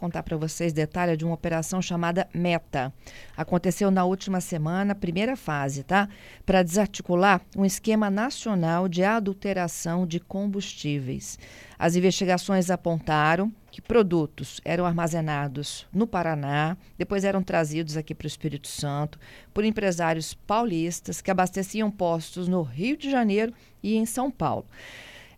contar para vocês detalhes de uma operação chamada Meta. Aconteceu na última semana, primeira fase, tá? Para desarticular um esquema nacional de adulteração de combustíveis. As investigações apontaram que produtos eram armazenados no Paraná, depois eram trazidos aqui para o Espírito Santo por empresários paulistas que abasteciam postos no Rio de Janeiro e em São Paulo.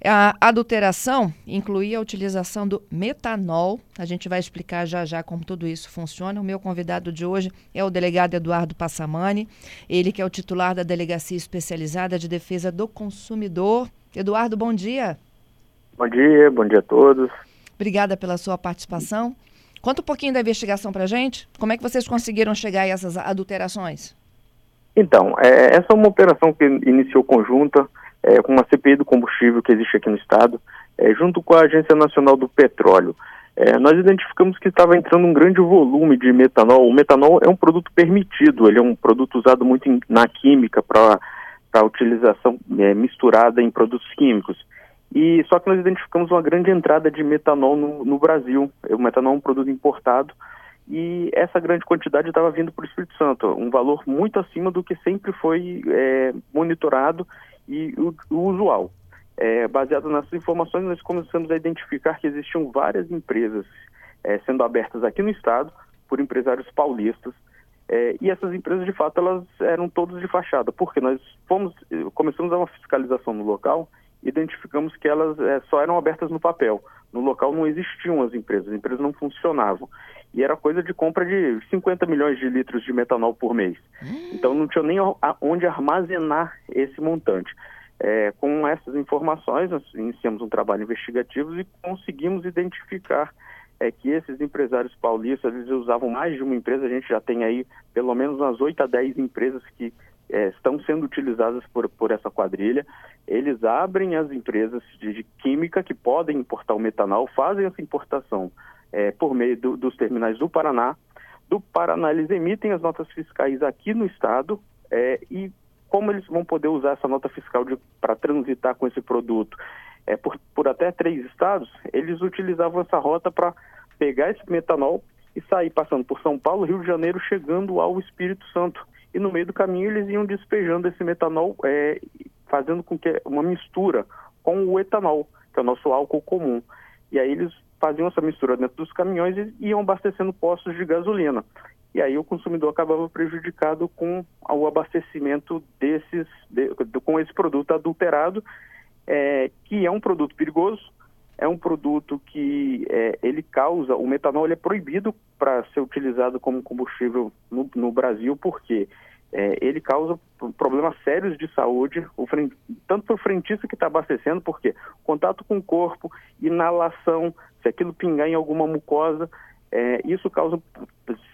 A adulteração incluía a utilização do metanol. A gente vai explicar já já como tudo isso funciona. O meu convidado de hoje é o delegado Eduardo Passamani, ele que é o titular da Delegacia Especializada de Defesa do Consumidor. Eduardo, bom dia. Bom dia, bom dia a todos. Obrigada pela sua participação. Conta um pouquinho da investigação para gente. Como é que vocês conseguiram chegar a essas adulterações? Então, é, essa é uma operação que iniciou conjunta é, com uma CPI do combustível que existe aqui no estado, é, junto com a Agência Nacional do Petróleo. É, nós identificamos que estava entrando um grande volume de metanol. O metanol é um produto permitido, ele é um produto usado muito em, na química para utilização é, misturada em produtos químicos. E só que nós identificamos uma grande entrada de metanol no, no Brasil. O metanol é um produto importado e essa grande quantidade estava vindo para o Espírito Santo, um valor muito acima do que sempre foi é, monitorado e o, o usual. É, baseado nessas informações, nós começamos a identificar que existiam várias empresas é, sendo abertas aqui no estado por empresários paulistas. É, e essas empresas, de fato, elas eram todas de fachada, porque nós fomos, começamos a uma fiscalização no local identificamos que elas é, só eram abertas no papel. No local não existiam as empresas, as empresas não funcionavam. E era coisa de compra de 50 milhões de litros de metanol por mês. Então não tinha nem onde armazenar esse montante. É, com essas informações, nós iniciamos um trabalho investigativo e conseguimos identificar é, que esses empresários paulistas eles usavam mais de uma empresa. A gente já tem aí pelo menos umas 8 a 10 empresas que é, estão sendo utilizadas por, por essa quadrilha. Eles abrem as empresas de, de química que podem importar o metanol, fazem essa importação é, por meio do, dos terminais do Paraná. Do Paraná, eles emitem as notas fiscais aqui no estado é, e como eles vão poder usar essa nota fiscal para transitar com esse produto é, por, por até três estados, eles utilizavam essa rota para pegar esse metanol e sair passando por São Paulo, Rio de Janeiro, chegando ao Espírito Santo e no meio do caminho eles iam despejando esse metanol, é, fazendo com que uma mistura com o etanol, que é o nosso álcool comum. E aí eles faziam essa mistura dentro dos caminhões e iam abastecendo postos de gasolina. E aí o consumidor acabava prejudicado com o abastecimento desses, de, com esse produto adulterado, é, que é um produto perigoso, é um produto que é, ele causa, o metanol é proibido para ser utilizado como combustível no, no Brasil, porque é, ele causa problemas sérios de saúde, o, tanto para o frentista que está abastecendo, porque contato com o corpo, inalação, se aquilo pingar em alguma mucosa, é, isso causa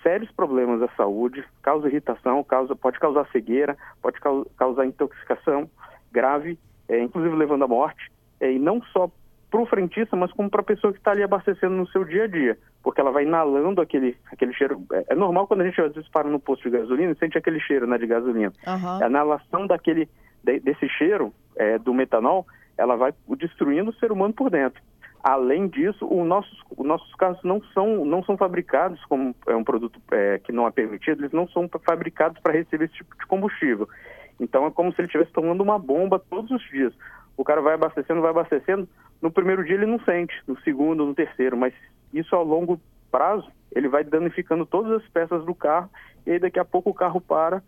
sérios problemas à saúde, causa irritação, causa, pode causar cegueira, pode causar intoxicação grave, é, inclusive levando à morte, é, e não só para o frentista, mas como para a pessoa que está ali abastecendo no seu dia a dia, porque ela vai inalando aquele, aquele cheiro. É, é, normal quando a gente às vezes para no posto de gasolina e sente aquele cheiro né, de gasolina. Uhum. A inalação daquele, de, desse cheiro é, do metanol, ela vai destruindo o ser humano por dentro. Além disso, os nossos, os nossos carros não são, não são fabricados como é um produto é, que não é permitido, eles não são fabricados para receber esse tipo de combustível. Então é como se ele estivesse tomando uma bomba todos os dias. O cara vai abastecendo, vai abastecendo, no primeiro dia ele não sente, no segundo, no terceiro, mas isso ao longo prazo ele vai danificando todas as peças do carro. E aí daqui a pouco o carro para.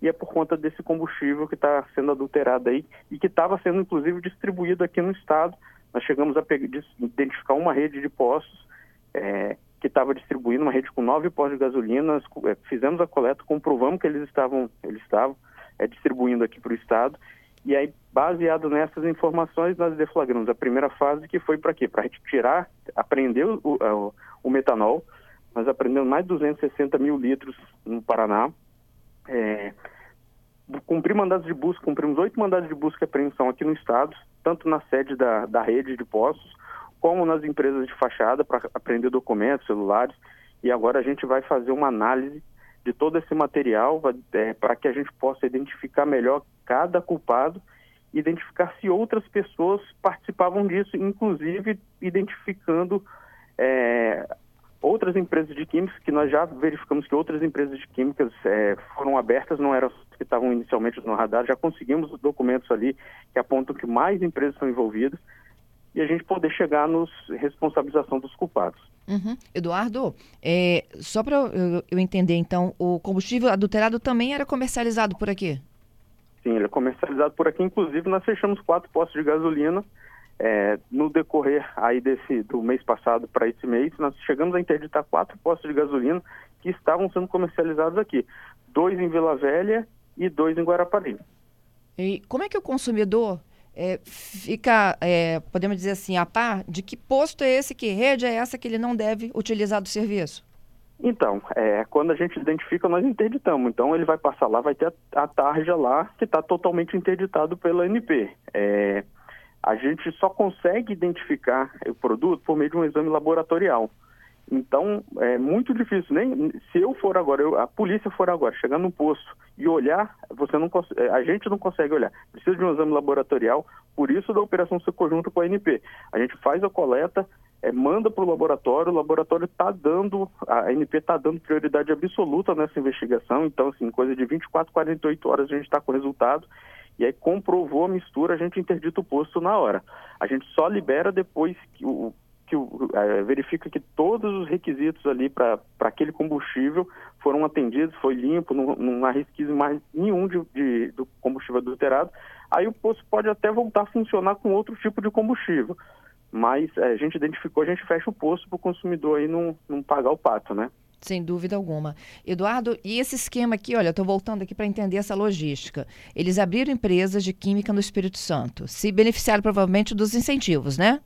E é por conta desse combustível que está sendo adulterado aí. E que estava sendo inclusive distribuído aqui no estado. Nós chegamos a identificar uma rede de postos é, que estava distribuindo uma rede com nove postos de gasolina. É, fizemos a coleta, comprovamos que eles estavam, eles estavam é, distribuindo aqui para o estado. E aí, baseado nessas informações, nós deflagramos a primeira fase, que foi para quê? Para tirar, aprender o, o, o, metanol. Nós aprendemos mais de 260 mil litros no Paraná. É, cumprir mandados de busca, cumprimos oito mandados de busca e apreensão aqui no estado, tanto na sede da, da rede de postos, como nas empresas de fachada, para aprender documentos, celulares. E agora a gente vai fazer uma análise de todo esse material é, para que a gente possa identificar melhor cada culpado, identificar se outras pessoas participavam disso, inclusive identificando é, outras empresas de químicas, que nós já verificamos que outras empresas de químicas é, foram abertas, não eram as que estavam inicialmente no radar, já conseguimos documentos ali que apontam que mais empresas estão envolvidas e a gente poder chegar nos responsabilização dos culpados. Uhum. Eduardo, é, só para eu, eu, entender, então, o combustível adulterado também era comercializado por aqui? Sim, ele é comercializado por aqui. Inclusive, nós fechamos quatro postos de gasolina é, no decorrer aí desse do mês passado para esse mês. Nós chegamos a interditar quatro postos de gasolina que estavam sendo comercializados aqui, dois em Vila Velha e dois em Guarapari. E como é que o consumidor é, fica, é, podemos dizer assim, a par de que posto é esse, que rede é essa que ele não deve utilizar do serviço? Então, é, quando a gente identifica, nós interditamos. Então, ele vai passar lá, vai ter a, a tarja lá, que está totalmente interditado pela ANP. É, a gente só consegue identificar o produto por meio de um exame laboratorial. Então, é muito difícil. Nem se eu for agora, eu, a polícia for agora, chegar no posto e olhar, você não é, a gente não consegue olhar. Precisa de um exame laboratorial. Por isso da operação ser conjunto com a ANP. A gente faz a coleta, é, manda para o laboratório. O laboratório está dando, a ANP está dando prioridade absoluta nessa investigação. Então, assim, coisa de 24, 48 horas a gente está com resultado. E aí comprovou a mistura, a gente interdita o posto na hora. A gente só libera depois que o que é, verifica que todos os requisitos ali para aquele combustível foram atendidos, foi limpo, não, não há resquício mais nenhum de, de, do combustível adulterado, aí o posto pode até voltar a funcionar com outro tipo de combustível. Mas é, a gente identificou, a gente fecha o posto para o consumidor aí não, não pagar o pato, né? Sem dúvida alguma. Eduardo, e esse esquema aqui, olha, estou voltando aqui para entender essa logística. Eles abriram empresas de química no Espírito Santo, se beneficiaram provavelmente dos incentivos, né?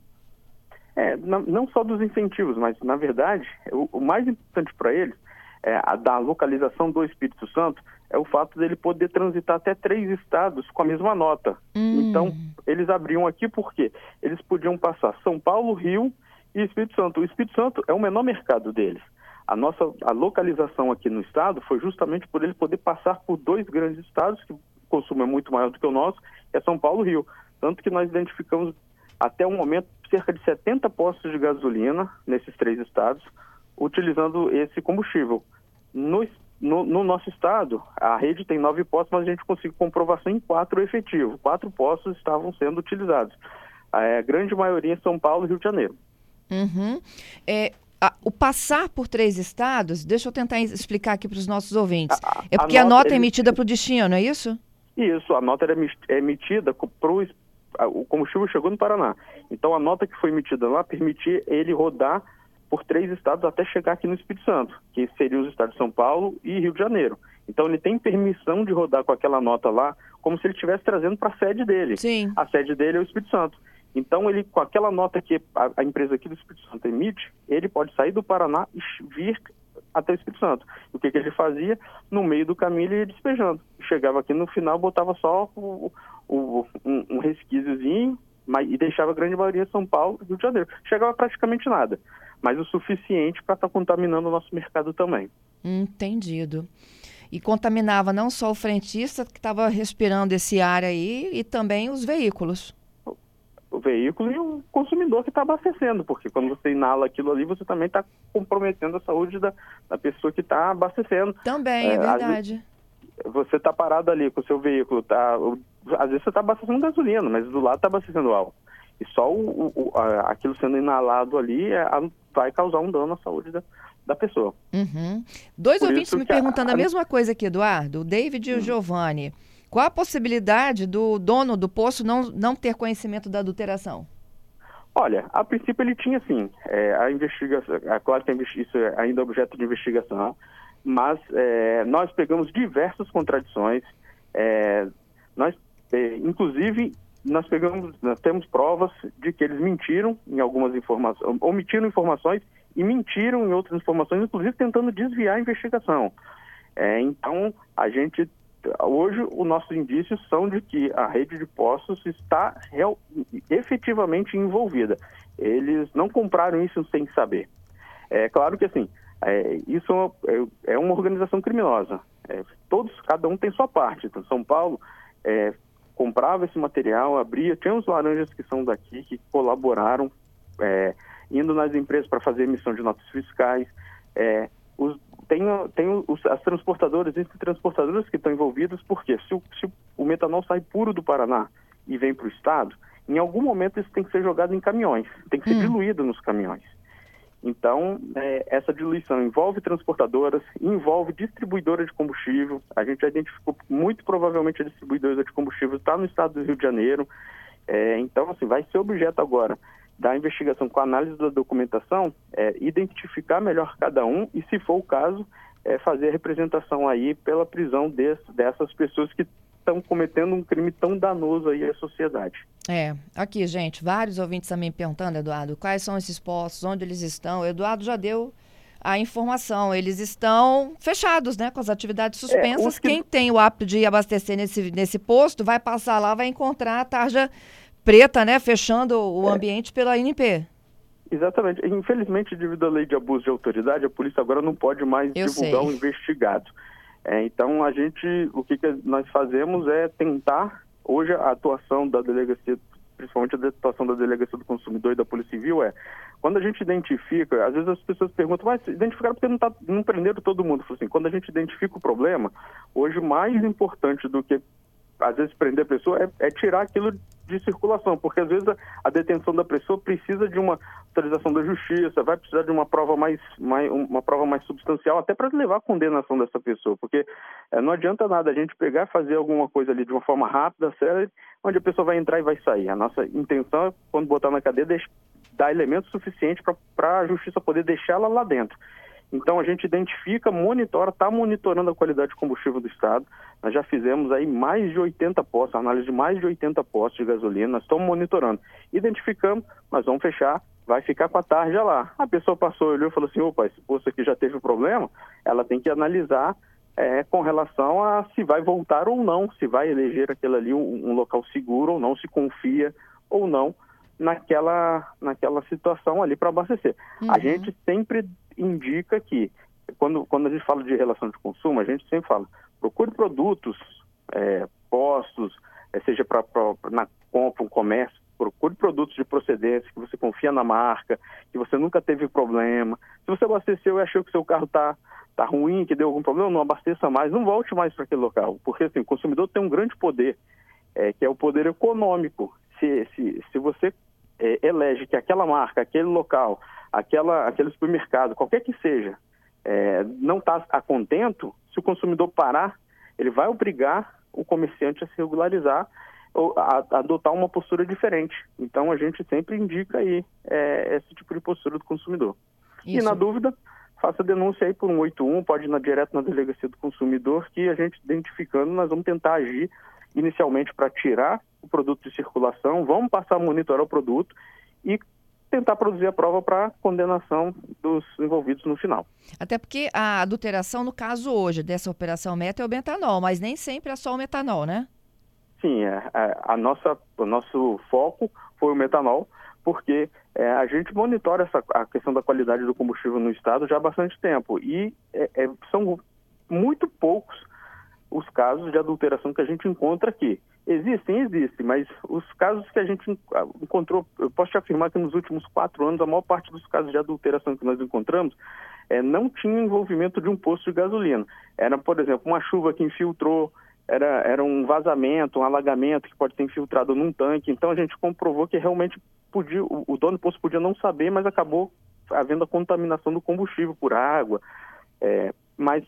É, não, não só dos incentivos, mas, na verdade, o, o mais importante para eles, é, a, da localização do Espírito Santo, é o fato dele poder transitar até três estados com a mesma nota. Hum. Então, eles abriam aqui porque eles podiam passar São Paulo, Rio e Espírito Santo. O Espírito Santo é o menor mercado deles. A nossa a localização aqui no estado foi justamente por ele poder passar por dois grandes estados, que o consumo é muito maior do que o nosso, é São Paulo e Rio. Tanto que nós identificamos até o momento cerca de 70 postos de gasolina nesses três estados, utilizando esse combustível. No, no, no, nosso estado, a rede tem nove postos, mas a gente conseguiu comprovação em quatro efetivos. Quatro postos estavam sendo utilizados. A grande maioria em São Paulo e Rio de Janeiro. Uhum. É, a, o passar por três estados, deixa eu tentar explicar aqui para os nossos ouvintes. A, é porque a nota, nota é emitida para o destino, é isso? Isso, a nota é emitida para o o combustível chegou no Paraná. Então a nota que foi emitida lá permitia ele rodar por três estados até chegar aqui no Espírito Santo, que seriam os estados de São Paulo e Rio de Janeiro. Então ele tem permissão de rodar com aquela nota lá, como se ele estivesse trazendo para a sede dele. Sim. A sede dele é o Espírito Santo. Então ele, com aquela nota que a, a empresa aqui do Espírito Santo emite, ele pode sair do Paraná e vir até o Espírito Santo. O que, que ele fazia? No meio do caminho ele ia despejando. Chegava aqui no final, botava só o, o, um, um resquíciozinho mas, e deixava a grande maioria São Paulo e Rio de Janeiro. Chegava praticamente nada, mas o suficiente para estar tá contaminando o nosso mercado também. Entendido. E contaminava não só o frentista que estava respirando esse ar aí, e também os veículos o veículo e o consumidor que está abastecendo, porque quando você inala aquilo ali, você também está comprometendo a saúde da, da pessoa que está abastecendo. Também, é, é verdade. Você está parado ali com o seu veículo, tá, às vezes você está abastecendo gasolina, mas do lado está abastecendo álcool. E só o, o, a, aquilo sendo inalado ali é, a, vai causar um dano à saúde da, da pessoa. Uhum. Dois Por ouvintes me perguntando a, a, mesma coisa aqui, Eduardo, o David e o hum. Giovanni. Qual a possibilidade do dono do poço não, não ter conhecimento da adulteração? Olha, a princípio ele tinha sim. É, a investigação, é claro que isso é ainda objeto de investigação, mas é, nós pegamos diversas contradições. É, nós, é, inclusive, nós pegamos, nós temos provas de que eles mentiram em algumas informações, omitiram informações e mentiram em outras informações, inclusive tentando desviar a investigação. É, então, a gente hoje os nossos indícios são de que a rede de postos está real, efetivamente envolvida. Eles não compraram isso sem saber. É claro que assim, é, isso é, é, uma organização criminosa. É, todos, cada um tem sua parte. Então, São Paulo é, comprava esse material, abria, tinha os laranjas que são daqui que colaboraram é, indo nas empresas para fazer emissão de notas fiscais. É, os, tem, tem os, as transportadoras, existem transportadoras que estão envolvidas, porque se o, se o metanol sai puro do Paraná e vem para o estado, em algum momento isso tem que ser jogado em caminhões, tem que ser hum. diluído nos caminhões. Então, é, essa diluição envolve transportadoras, envolve distribuidora de combustível. A gente identificou muito provavelmente a distribuidora de combustível está no estado do Rio de Janeiro. É, então, assim, vai ser objeto agora da investigação com a análise da documentação, é, identificar melhor cada um e, se for o caso, é, fazer a representação aí pela prisão desse, dessas pessoas que estão cometendo um crime tão danoso aí à sociedade. É, aqui, gente, vários ouvintes também perguntando, Eduardo, quais são esses postos, onde eles estão. O Eduardo já deu a informação. Eles estão fechados, né? Com as atividades é, suspensas. É, que... Quem tem o hábito de abastecer nesse, nesse posto vai passar lá, vai encontrar a tarja preta, né? Fechando o é. ambiente pela INP. Exatamente. Infelizmente, devido à lei de abuso de autoridade, a polícia agora não pode mais Eu divulgar o um investigado. É, então, a gente, o que, que nós fazemos é tentar, hoje a atuação da delegacia, principalmente a atuação da delegacia do consumidor e da Polícia Civil é, quando a gente identifica, às vezes as pessoas perguntam, mas identificaram porque não, tá, não prenderam todo mundo. Assim, quando a gente identifica o problema, hoje mais importante do que às vezes prender a pessoa é, é tirar aquilo de circulação, porque às vezes a, a, detenção da pessoa precisa de uma autorização da justiça, vai precisar de uma prova mais, mais uma prova mais substancial, até para levar a condenação dessa pessoa, porque é, não adianta nada a gente pegar e fazer alguma coisa ali de uma forma rápida, séria, onde a pessoa vai entrar e vai sair. A nossa intenção é, quando botar na cadeia, dar elementos suficientes para a justiça poder deixá-la lá dentro. Então a gente identifica, monitora, está monitorando a qualidade de combustível do estado. Nós já fizemos aí mais de 80 postos, análise de mais de 80 postos de gasolina, nós estamos monitorando. Identificamos, nós vamos fechar, vai ficar com a tarja lá. A pessoa passou, olhou e falou assim, opa, esse posto aqui já teve problema, ela tem que analisar é, com relação a se vai voltar ou não, se vai eleger aquele ali um, um local seguro ou não, se confia ou não naquela, naquela situação ali para abastecer. Uhum. A gente sempre indica que, quando, quando a gente fala de relação de consumo, a gente sempre fala, procure produtos, é, postos, é, seja pra, na compra, um comércio, procure produtos de procedência, que você confia na marca, que você nunca teve problema. Se você abasteceu e achou que seu carro está tá ruim, que deu algum problema, não abasteça mais, não volte mais para aquele local. Porque assim, o consumidor tem um grande poder, é, que é o poder econômico. Se, se, se você é, elege que aquela marca, aquele local, aquela, aquele supermercado, qualquer que seja, é, não está a contento, se o consumidor parar, ele vai obrigar o comerciante a se regularizar ou a, a adotar uma postura diferente. Então a gente sempre indica aí é, esse tipo de postura do consumidor. Isso. E na dúvida, faça denúncia aí por 181, pode ir na, direto na delegacia do consumidor, que a gente identificando, nós vamos tentar agir inicialmente para tirar o produto de circulação, vamos passar a monitorar o produto e tentar produzir a prova para condenação dos envolvidos no final. Até porque a adulteração, no caso hoje, dessa operação meta é o metanol, mas nem sempre é só o metanol, né? Sim, é, é, a nossa, o nosso foco foi o metanol, porque é, a gente monitora essa, a questão da qualidade do combustível no estado já há bastante tempo e é, é são muito poucos os casos de adulteração que a gente encontra aqui. Existem, existem, mas os casos que a gente encontrou, eu posso te afirmar que nos últimos quatro anos, a maior parte dos casos de adulteração que nós encontramos é, não tinha envolvimento de um posto de gasolina. Era, por exemplo, uma chuva que infiltrou, era, era um vazamento, um alagamento que pode ter infiltrado num tanque. Então a gente comprovou que realmente podia, o, o dono do posto podia não saber, mas acabou havendo a contaminação do combustível por água. É, mas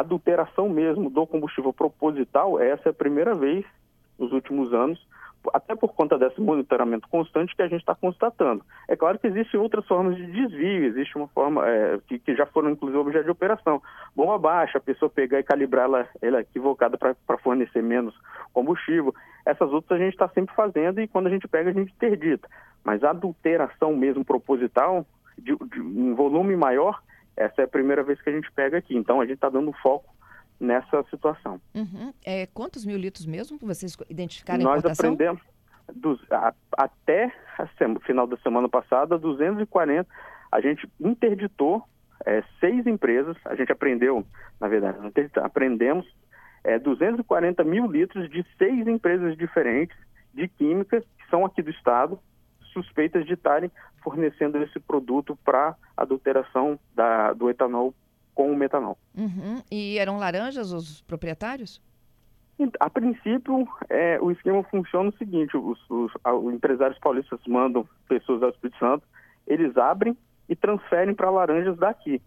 adulteração mesmo do combustível proposital, essa é a primeira vez nos últimos anos, até por conta desse monitoramento constante que a gente está constatando. É claro que existem outras formas de desvio, existe uma forma é, que, que, já foram inclusive objeto de operação. Bomba baixa, a pessoa pegar e calibrar ela, ela equivocada para fornecer menos combustível. Essas outras a gente está sempre fazendo e quando a gente pega a gente interdita. Mas a adulteração mesmo proposital, de, de um volume maior, essa é a primeira vez que a gente pega aqui. Então a gente está dando foco nessa situação. Uhum. É, quantos mil litros mesmo vocês identificaram Nós aprendemos dos, a, até o final da semana passada, 240. A gente interditou é, seis empresas, a gente aprendeu, na verdade, aprendemos é, 240 mil litros de seis empresas diferentes de química que são aqui do estado, suspeitas de estarem fornecendo esse produto para adulteração da, do etanol com o metanol. Uhum. E eram laranjas os proprietários? A princípio, é, o esquema funciona o seguinte: os, os, os, empresários paulistas mandam pessoas ao Espírito Santo, eles abrem e transferem para laranjas daqui.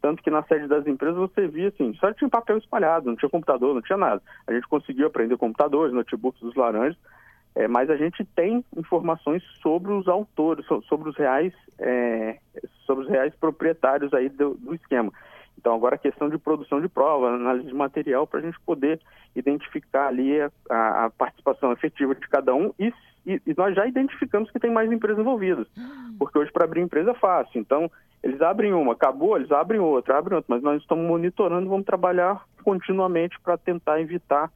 Tanto que na sede das empresas você via assim, só tinha papel espalhado, não tinha computador, não tinha nada. A gente conseguiu aprender computadores, notebooks dos laranjas, é, mas a gente tem informações sobre os autores, sobre os reais, é, sobre os reais proprietários aí do, do esquema. Então agora a questão de produção de prova, análise de material para a gente poder identificar ali a, a, participação efetiva de cada um e, e, e, nós já identificamos que tem mais empresas envolvidas, hum. porque hoje para abrir empresa é fácil. Então eles abrem uma, acabou, eles abrem outra, abrem outra, mas nós estamos monitorando, vamos trabalhar continuamente para tentar evitar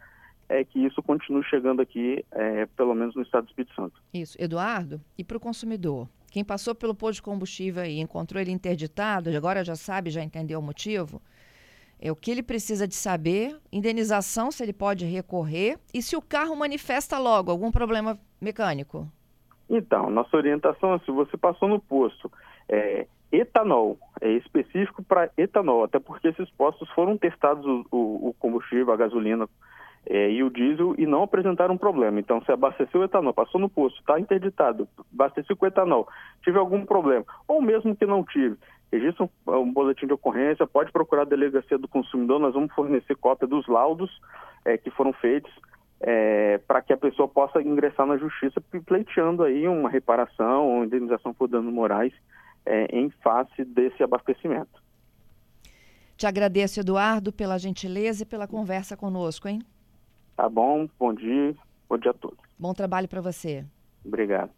é, que isso continue chegando aqui, é, pelo menos no estado do Espírito Santo. Isso, Eduardo, e para o consumidor? Quem passou pelo posto de combustível e encontrou ele interditado, agora já sabe, já entendeu o motivo, é o que ele precisa de saber, indenização, se ele pode recorrer, e se o carro manifesta logo algum problema mecânico. Então, nossa orientação é se você passou no posto, é, etanol, é específico para etanol, até porque esses postos foram testados o, o, o combustível, a gasolina é, e o diesel e não apresentaram problema. Então, se abasteceu o etanol, passou no posto, está interditado, abasteceu com etanol, tive algum problema, ou mesmo que não tive, registra um, um, boletim de ocorrência, pode procurar a delegacia do consumidor, nós vamos fornecer cópia dos laudos é, que foram feitos é, para que a pessoa possa ingressar na justiça pleiteando aí uma reparação ou indenização por danos morais é, em face desse abastecimento. Te agradeço, Eduardo, pela gentileza e pela conversa conosco, hein? Tá bom, bom dia, bom dia a todos. Bom trabalho para você. Obrigado.